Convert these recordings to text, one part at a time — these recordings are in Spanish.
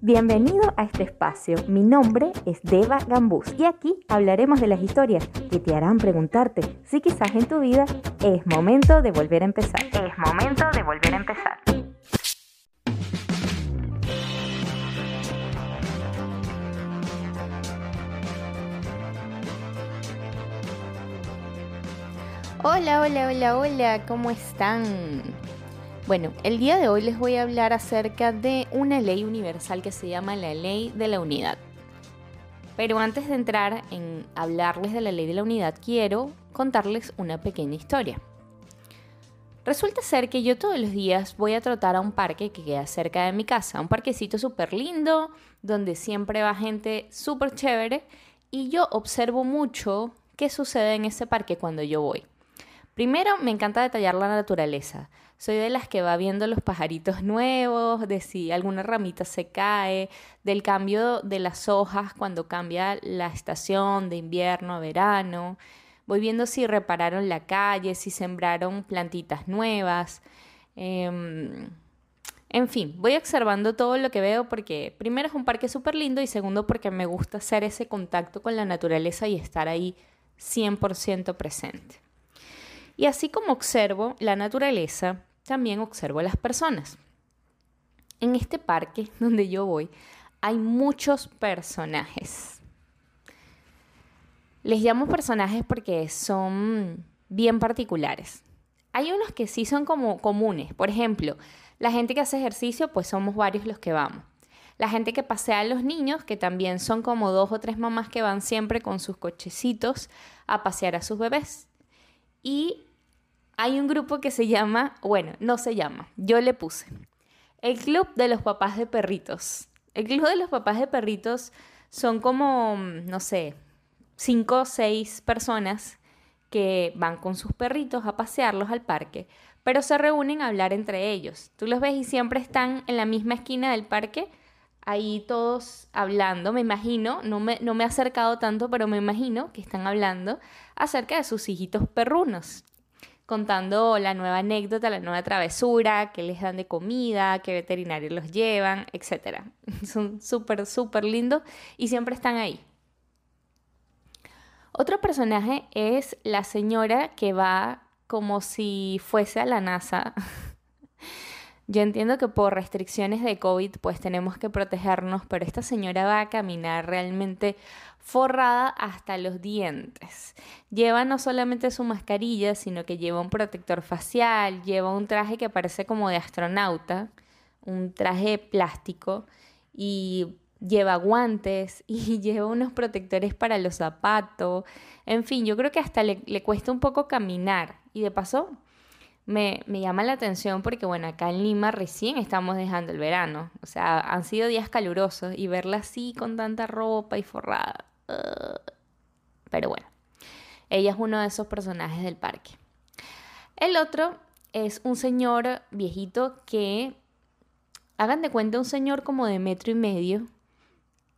Bienvenido a este espacio. Mi nombre es Deva Gambús y aquí hablaremos de las historias que te harán preguntarte si quizás en tu vida es momento de volver a empezar. Es momento de volver a empezar. Hola, hola, hola, hola, ¿cómo están? Bueno, el día de hoy les voy a hablar acerca de una ley universal que se llama la ley de la unidad. Pero antes de entrar en hablarles de la ley de la unidad, quiero contarles una pequeña historia. Resulta ser que yo todos los días voy a trotar a un parque que queda cerca de mi casa, un parquecito súper lindo, donde siempre va gente súper chévere, y yo observo mucho qué sucede en ese parque cuando yo voy. Primero, me encanta detallar la naturaleza. Soy de las que va viendo los pajaritos nuevos, de si alguna ramita se cae, del cambio de las hojas cuando cambia la estación de invierno a verano. Voy viendo si repararon la calle, si sembraron plantitas nuevas. Em, en fin, voy observando todo lo que veo porque primero es un parque súper lindo y segundo porque me gusta hacer ese contacto con la naturaleza y estar ahí 100% presente. Y así como observo la naturaleza, también observo las personas. En este parque donde yo voy hay muchos personajes. Les llamo personajes porque son bien particulares. Hay unos que sí son como comunes. Por ejemplo, la gente que hace ejercicio, pues somos varios los que vamos. La gente que pasea a los niños, que también son como dos o tres mamás que van siempre con sus cochecitos a pasear a sus bebés. Y hay un grupo que se llama, bueno, no se llama, yo le puse, el Club de los Papás de Perritos. El Club de los Papás de Perritos son como, no sé, cinco o seis personas que van con sus perritos a pasearlos al parque, pero se reúnen a hablar entre ellos. Tú los ves y siempre están en la misma esquina del parque, ahí todos hablando, me imagino, no me, no me he acercado tanto, pero me imagino que están hablando acerca de sus hijitos perrunos contando la nueva anécdota, la nueva travesura, qué les dan de comida, qué veterinario los llevan, etc. Son súper, súper lindos y siempre están ahí. Otro personaje es la señora que va como si fuese a la NASA. Yo entiendo que por restricciones de COVID pues tenemos que protegernos, pero esta señora va a caminar realmente forrada hasta los dientes. Lleva no solamente su mascarilla, sino que lleva un protector facial, lleva un traje que parece como de astronauta, un traje plástico y lleva guantes y lleva unos protectores para los zapatos. En fin, yo creo que hasta le, le cuesta un poco caminar y de paso me, llama la atención porque, bueno, acá en Lima recién estamos dejando el verano. O sea, han sido días calurosos y verla así con tanta ropa y forrada. Uh, pero bueno, ella es uno de esos personajes del parque. El otro es un señor viejito que, hagan de cuenta, un señor como de metro y medio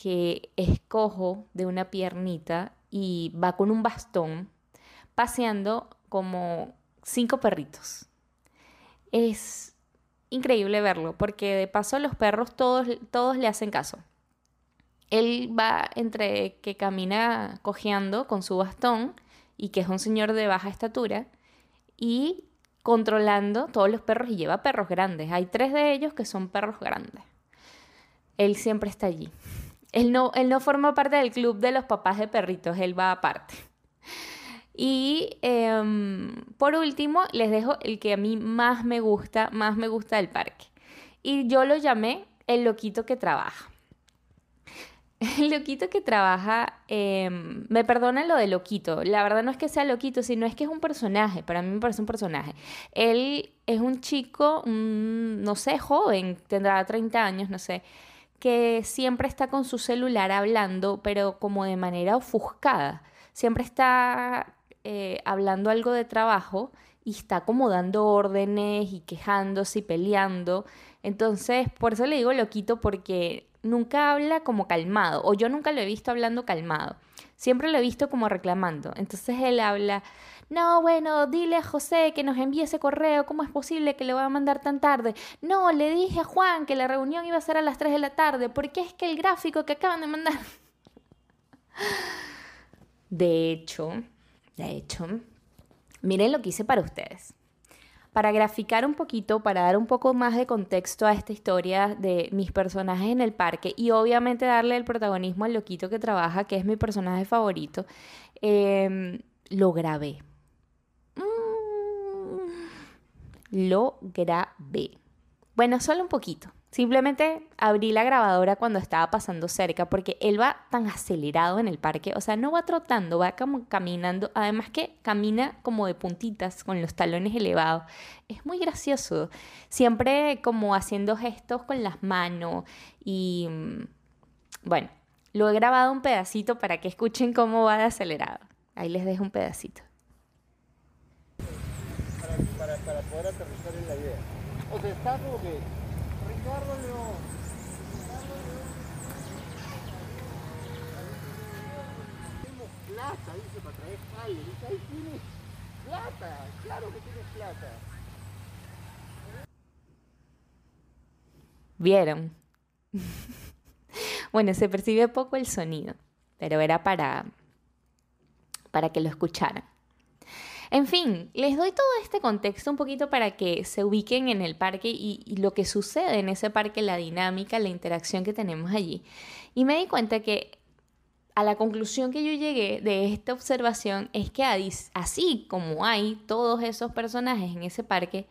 que es cojo de una piernita y va con un bastón paseando como cinco perritos. Es increíble verlo, porque de paso los perros todos, todos le hacen caso. Él va entre que camina cojeando con su bastón y que es un señor de baja estatura y controlando todos los perros y lleva perros grandes. Hay tres de ellos que son perros grandes. Él siempre está allí. Él no, él no forma parte del club de los papás de perritos, él va aparte. Y em, por último, les dejo el que a mí más me gusta, más me gusta del parque. Y yo lo llamé el loquito que trabaja. El loquito que trabaja, em, me perdonan lo de loquito, la verdad no es que sea loquito, sino es que es un personaje, para mí me parece un personaje. Él es un chico, no sé, joven, tendrá 30 años, no sé, que siempre está con su celular hablando, pero como de manera ofuscada. Siempre está eh, hablando algo de trabajo y está como dando órdenes y quejándose y peleando. Entonces, por eso le digo loquito porque nunca habla como calmado, o yo nunca lo he visto hablando calmado. Siempre lo he visto como reclamando. Entonces él habla, no, bueno, dile a José que nos envíe ese correo, ¿cómo es posible que le va a mandar tan tarde? No, le dije a Juan que la reunión iba a ser a las 3 de la tarde, porque es que el gráfico que acaban de mandar... De hecho, de hecho, miren lo que hice para ustedes para graficar un poquito, para dar un poco más de contexto a esta historia de mis personajes en el parque y obviamente darle el protagonismo al loquito que trabaja, que es mi personaje favorito, em, lo grabé. Mm, lo grabé. Bueno, solo un poquito. Simplemente abrí la grabadora cuando estaba pasando cerca porque él va tan acelerado en el parque, o sea, no va trotando, va como caminando, además que camina como de puntitas con los talones elevados. Es muy gracioso, siempre como haciendo gestos con las manos y mm, bueno, lo he grabado un pedacito para que escuchen cómo va de acelerado. Ahí les dejo un pedacito. Para, poder aterrizar en la idea. O sea, está como que plata, dice, para traer jale. Dice, ahí tienes plata. Claro que tienes plata. ¿Vieron? bueno, se percibe poco el sonido, pero era para, para que lo escucharan. En fin, les doy todo este contexto un poquito para que se ubiquen en el parque y, lo que sucede en ese parque, la dinámica, la interacción que tenemos allí. Y me di cuenta que a la conclusión que yo llegué de esta observación es que así como hay todos esos personajes en ese parque,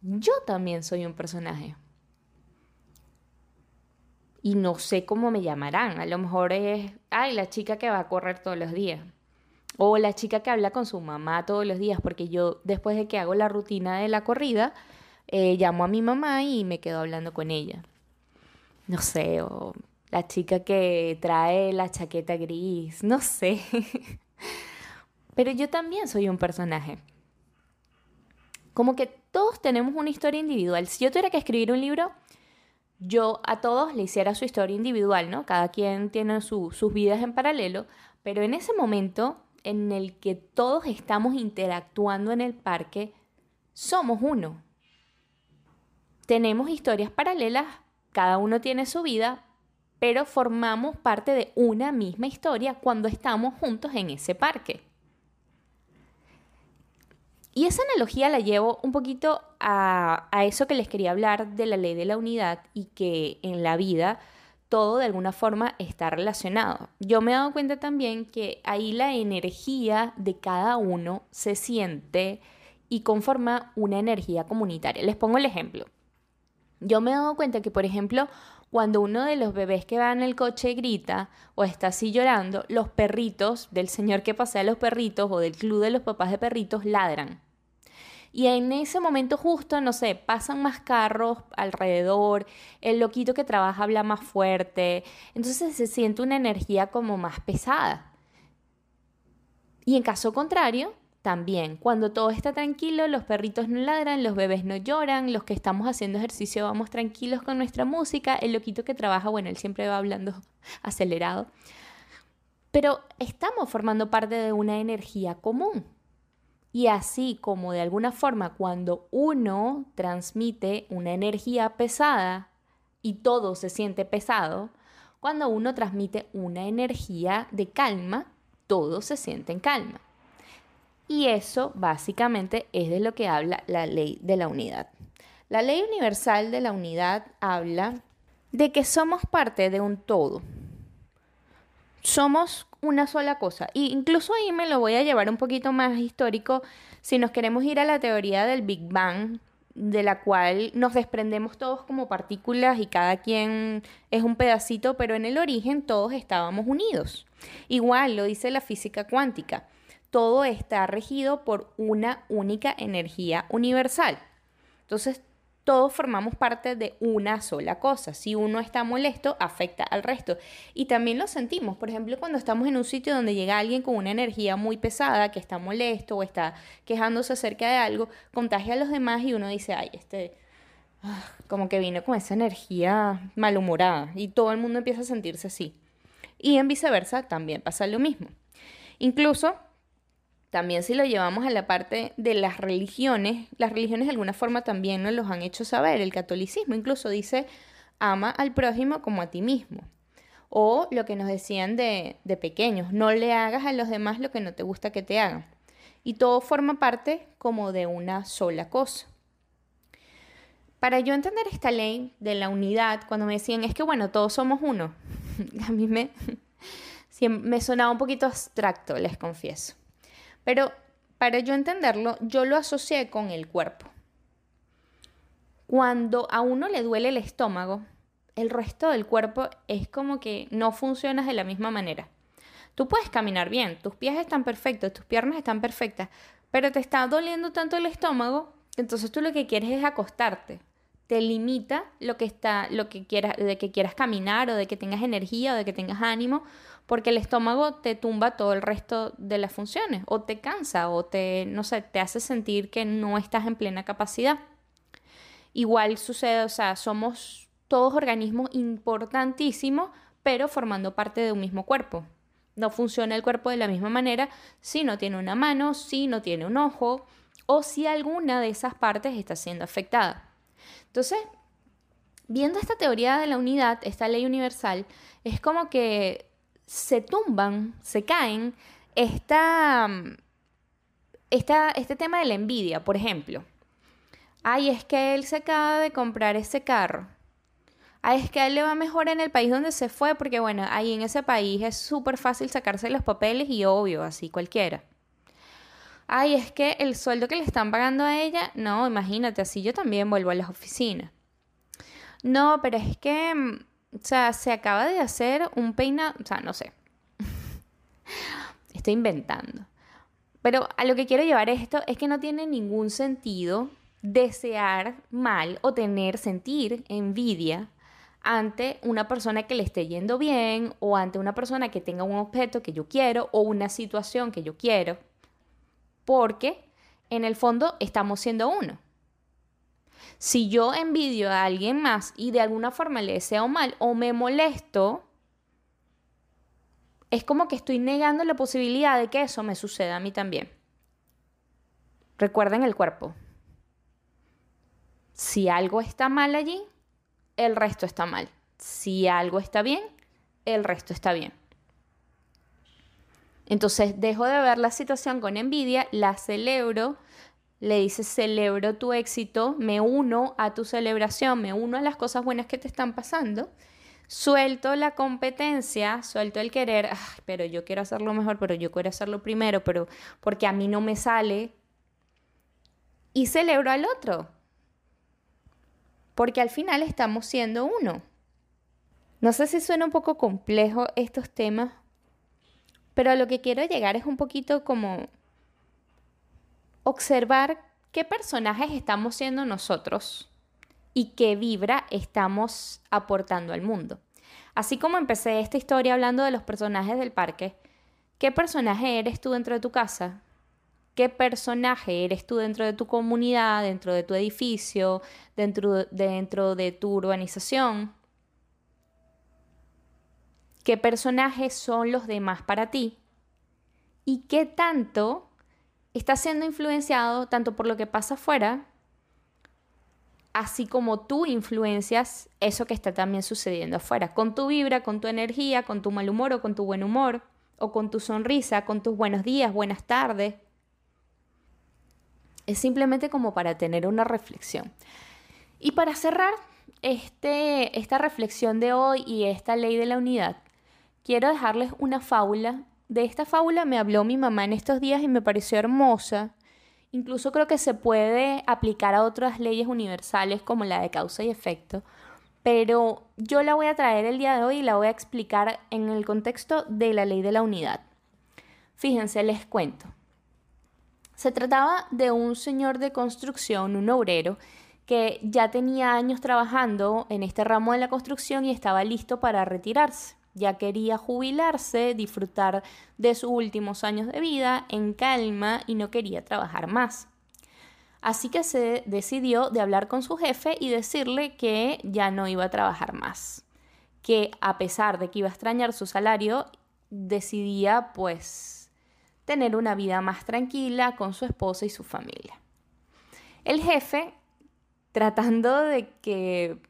yo también soy un personaje. Y no sé cómo me llamarán. A lo mejor es, ay, la chica que va a correr todos los días. O la chica que habla con su mamá todos los días, porque yo después de que hago la rutina de la corrida, eh, llamo a mi mamá y me quedo hablando con ella. No sé, o la chica que trae la chaqueta gris, no sé. Pero yo también soy un personaje. Como que todos tenemos una historia individual. Si yo tuviera que escribir un libro, yo a todos le hiciera su historia individual, ¿no? Cada quien tiene sus vidas en paralelo, pero en ese momento en el que todos estamos interactuando en el parque, somos uno. Tenemos historias paralelas, cada uno tiene su vida, pero formamos parte de una misma historia cuando estamos juntos en ese parque. Y esa analogía la llevo un poquito a, eso que les quería hablar de la ley de la unidad y que en la vida todo de alguna forma está relacionado. Yo me he dado cuenta también que ahí la energía de cada uno se siente y conforma una energía comunitaria. Les pongo el ejemplo. Yo me he dado cuenta que, por ejemplo, cuando uno de los bebés que va en el coche grita o está así llorando, los perritos del señor que pasea a los perritos o del club de los papás de perritos ladran. Y en ese momento justo, no sé, pasan más carros alrededor, el loquito que trabaja habla más fuerte, entonces se siente una energía como más pesada. Y en caso contrario, también, cuando todo está tranquilo, los perritos no ladran, los bebés no lloran, los que estamos haciendo ejercicio vamos tranquilos con nuestra música, el loquito que trabaja, bueno, él siempre va hablando acelerado. Pero estamos formando parte de una energía común. Y así como de alguna forma cuando uno transmite una energía pesada y todo se siente pesado, cuando uno transmite una energía de calma, todo se siente en calma. Y eso básicamente es de lo que habla la ley de la unidad. La ley universal de la unidad habla de que somos parte de un todo. Somos una sola cosa. Y incluso ahí me lo voy a llevar un poquito más histórico si nos queremos ir a la teoría del Big Bang, de la cual nos desprendemos todos como partículas y cada quien es un pedacito, pero en el origen todos estábamos unidos. Igual lo dice la física cuántica. Todo está regido por una única energía universal. Entonces, todos formamos parte de una sola cosa. Si uno está molesto, afecta al resto. Y también lo sentimos. Por ejemplo, cuando estamos en un sitio donde llega alguien con una energía muy pesada, que está molesto o está quejándose acerca de algo, contagia a los demás y uno dice, ay, este, como que vino con esa energía malhumorada y todo el mundo empieza a sentirse así. Y en viceversa también pasa lo mismo. Incluso, también si lo llevamos a la parte de las religiones, las religiones de alguna forma también nos los han hecho saber. El catolicismo incluso dice, ama al prójimo como a ti mismo. O lo que nos decían de, de pequeños, no le hagas a los demás lo que no te gusta que te hagan. Y todo forma parte como de una sola cosa. Para yo entender esta ley de la unidad, cuando me decían, es que bueno, todos somos uno, a mí me, me sonaba un poquito abstracto, les confieso. Pero para yo entenderlo, yo lo asocié con el cuerpo. Cuando a uno le duele el estómago, el resto del cuerpo es como que no funciona de la misma manera. Tú puedes caminar bien, tus pies están perfectos, tus piernas están perfectas, pero te está doliendo tanto el estómago, entonces tú lo que quieres es acostarte te limita lo que está, lo que quieras, de que quieras caminar o de que tengas energía o de que tengas ánimo, porque el estómago te tumba todo el resto de las funciones, o te cansa, o te, no sé, te hace sentir que no estás en plena capacidad. Igual sucede, o sea, somos todos organismos importantísimos, pero formando parte de un mismo cuerpo. No funciona el cuerpo de la misma manera si no tiene una mano, si no tiene un ojo, o si alguna de esas partes está siendo afectada. Entonces, viendo esta teoría de la unidad, esta ley universal, es como que se tumban, se caen esta, este tema de la envidia, por ejemplo. Ay, es que él se acaba de comprar ese carro. Ay, es que a él le va mejor en el país donde se fue, porque bueno, ahí en ese país es súper fácil sacarse los papeles y obvio, así cualquiera ay, es que el sueldo que le están pagando a ella, no, imagínate, así yo también vuelvo a las oficinas. No, pero es que, mm, o sea, se acaba de hacer un peinado, o sea, no sé. Estoy inventando. Pero a lo que quiero llevar esto es que no tiene ningún sentido desear mal o tener, sentir envidia ante una persona que le esté yendo bien o ante una persona que tenga un objeto que yo quiero o una situación que yo quiero porque en el fondo estamos siendo uno. Si yo envidio a alguien más y de alguna forma le deseo mal o me molesto, es como que estoy negando la posibilidad de que eso me suceda a mí también. Recuerden el cuerpo. Si algo está mal allí, el resto está mal. Si algo está bien, el resto está bien. Entonces dejo de ver la situación con envidia, la celebro, le dices celebro tu éxito, me uno a tu celebración, me uno a las cosas buenas que te están pasando, suelto la competencia, suelto el querer, pero yo quiero hacerlo mejor, pero yo quiero hacerlo primero, pero porque a mí no me sale, y celebro al otro, porque al final estamos siendo uno. No sé si suena un poco complejo estos temas, pero a lo que quiero llegar es un poquito como observar qué personajes estamos siendo nosotros y qué vibra estamos aportando al mundo. Así como empecé esta historia hablando de los personajes del parque, ¿qué personaje eres tú dentro de tu casa? ¿Qué personaje eres tú dentro de tu comunidad, dentro de tu edificio, dentro, dentro de tu urbanización? qué personajes son los demás para ti y qué tanto está siendo influenciado tanto por lo que pasa afuera, así como tú influencias eso que está también sucediendo afuera, con tu vibra, con tu energía, con tu mal humor o con tu buen humor, o con tu sonrisa, con tus buenos días, buenas tardes. Es simplemente como para tener una reflexión. Y para cerrar este, esta reflexión de hoy y esta ley de la unidad, quiero dejarles una fábula. De esta fábula me habló mi mamá en estos días y me pareció hermosa. Incluso creo que se puede aplicar a otras leyes universales como la de causa y efecto. Pero yo la voy a traer el día de hoy y la voy a explicar en el contexto de la ley de la unidad. Fíjense, les cuento. Se trataba de un señor de construcción, un obrero, que ya tenía años trabajando en este ramo de la construcción y estaba listo para retirarse. Ya quería jubilarse, disfrutar de sus últimos años de vida en calma y no quería trabajar más. Así que se decidió de hablar con su jefe y decirle que ya no iba a trabajar más. Que a pesar de que iba a extrañar su salario, decidía pues tener una vida más tranquila con su esposa y su familia. El jefe, tratando de que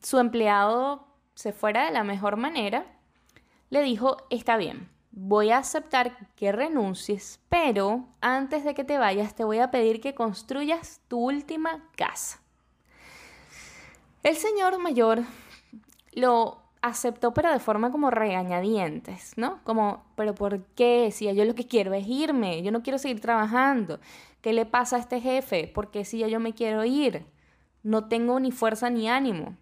su empleado se fuera de la mejor manera, le dijo, está bien, voy a aceptar que renuncies, pero antes de que te vayas te voy a pedir que construyas tu última casa. El señor mayor lo aceptó, pero de forma como regañadientes, ¿no? Como, pero ¿por qué? Si yo lo que quiero es irme, yo no quiero seguir trabajando. ¿Qué le pasa a este jefe? ¿Por qué si ya yo me quiero ir? No tengo ni fuerza ni ánimo.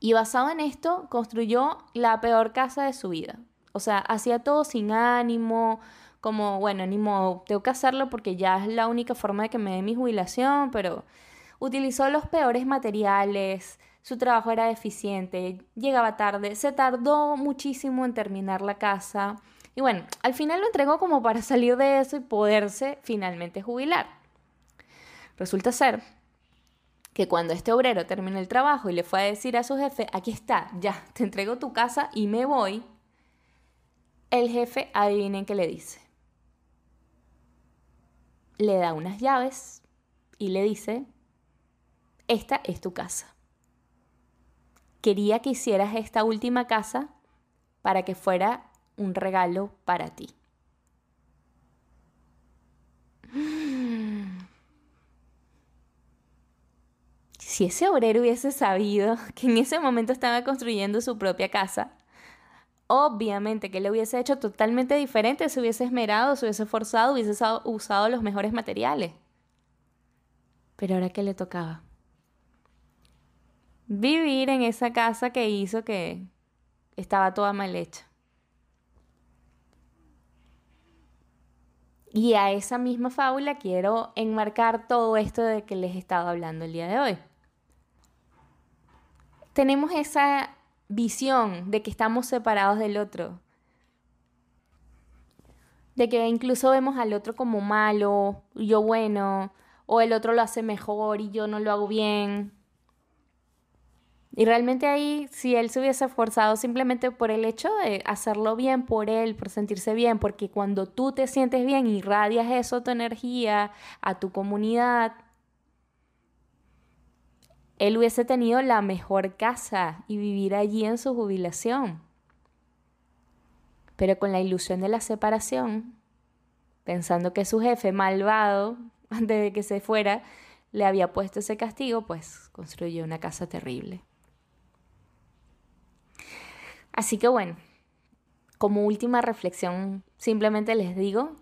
Y basado en esto, construyó la peor casa de su vida. O sea, hacía todo sin ánimo, como, bueno, ni modo, tengo que hacerlo porque ya es la única forma de que me dé mi jubilación, pero utilizó los peores materiales, su trabajo era deficiente, llegaba tarde, se tardó muchísimo en terminar la casa. Y bueno, al final lo entregó como para salir de eso y poderse finalmente jubilar. Resulta ser que cuando este obrero terminó el trabajo y le fue a decir a su jefe, aquí está, ya, te entrego tu casa y me voy, el jefe, adivinen qué le dice. Le da unas llaves y le dice, esta es tu casa. Quería que hicieras esta última casa para que fuera un regalo para ti. Si ese obrero hubiese sabido que en ese momento estaba construyendo su propia casa, obviamente que le hubiese hecho totalmente diferente, se hubiese esmerado, se hubiese esforzado, hubiese usado los mejores materiales. Pero ahora que le tocaba vivir en esa casa que hizo que estaba toda mal hecha. Y a esa misma fábula quiero enmarcar todo esto de que les he estado hablando el día de hoy. Tenemos esa visión de que estamos separados del otro. De que incluso vemos al otro como malo, yo bueno, o el otro lo hace mejor y yo no lo hago bien. Y realmente ahí, si él se hubiese esforzado simplemente por el hecho de hacerlo bien por él, por sentirse bien, porque cuando tú te sientes bien, irradias eso, tu energía, a tu comunidad, él hubiese tenido la mejor casa y vivir allí en su jubilación. Pero con la ilusión de la separación, pensando que su jefe malvado, antes de que se fuera, le había puesto ese castigo, pues construyó una casa terrible. Así que bueno, como última reflexión, simplemente les digo,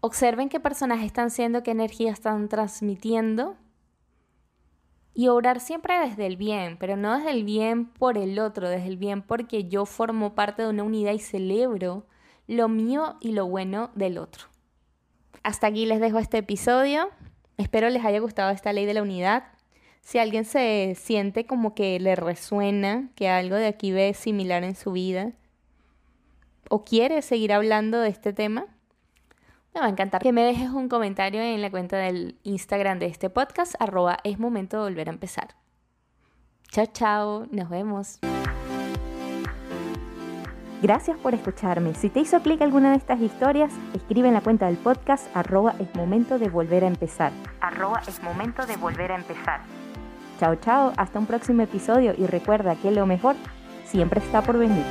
observen qué personajes están siendo, qué energía están transmitiendo y obrar siempre desde el bien, pero no desde el bien por el otro, desde el bien porque yo formo parte de una unidad y celebro lo mío y lo bueno del otro. Hasta aquí les dejo este episodio. Espero les haya gustado esta ley de la unidad. Si alguien se siente como que le resuena, que algo de aquí ve similar en su vida, o quiere seguir hablando de este tema, me va a encantar que me dejes un comentario en la cuenta del Instagram de este podcast, arroba es momento de volver a empezar. Chao, chao, nos vemos. Gracias por escucharme. Si te hizo clic alguna de estas historias, escribe en la cuenta del podcast arroba es momento de volver a empezar. Arroba es momento de volver a empezar. Chao, chao, hasta un próximo episodio y recuerda que lo mejor siempre está por venir.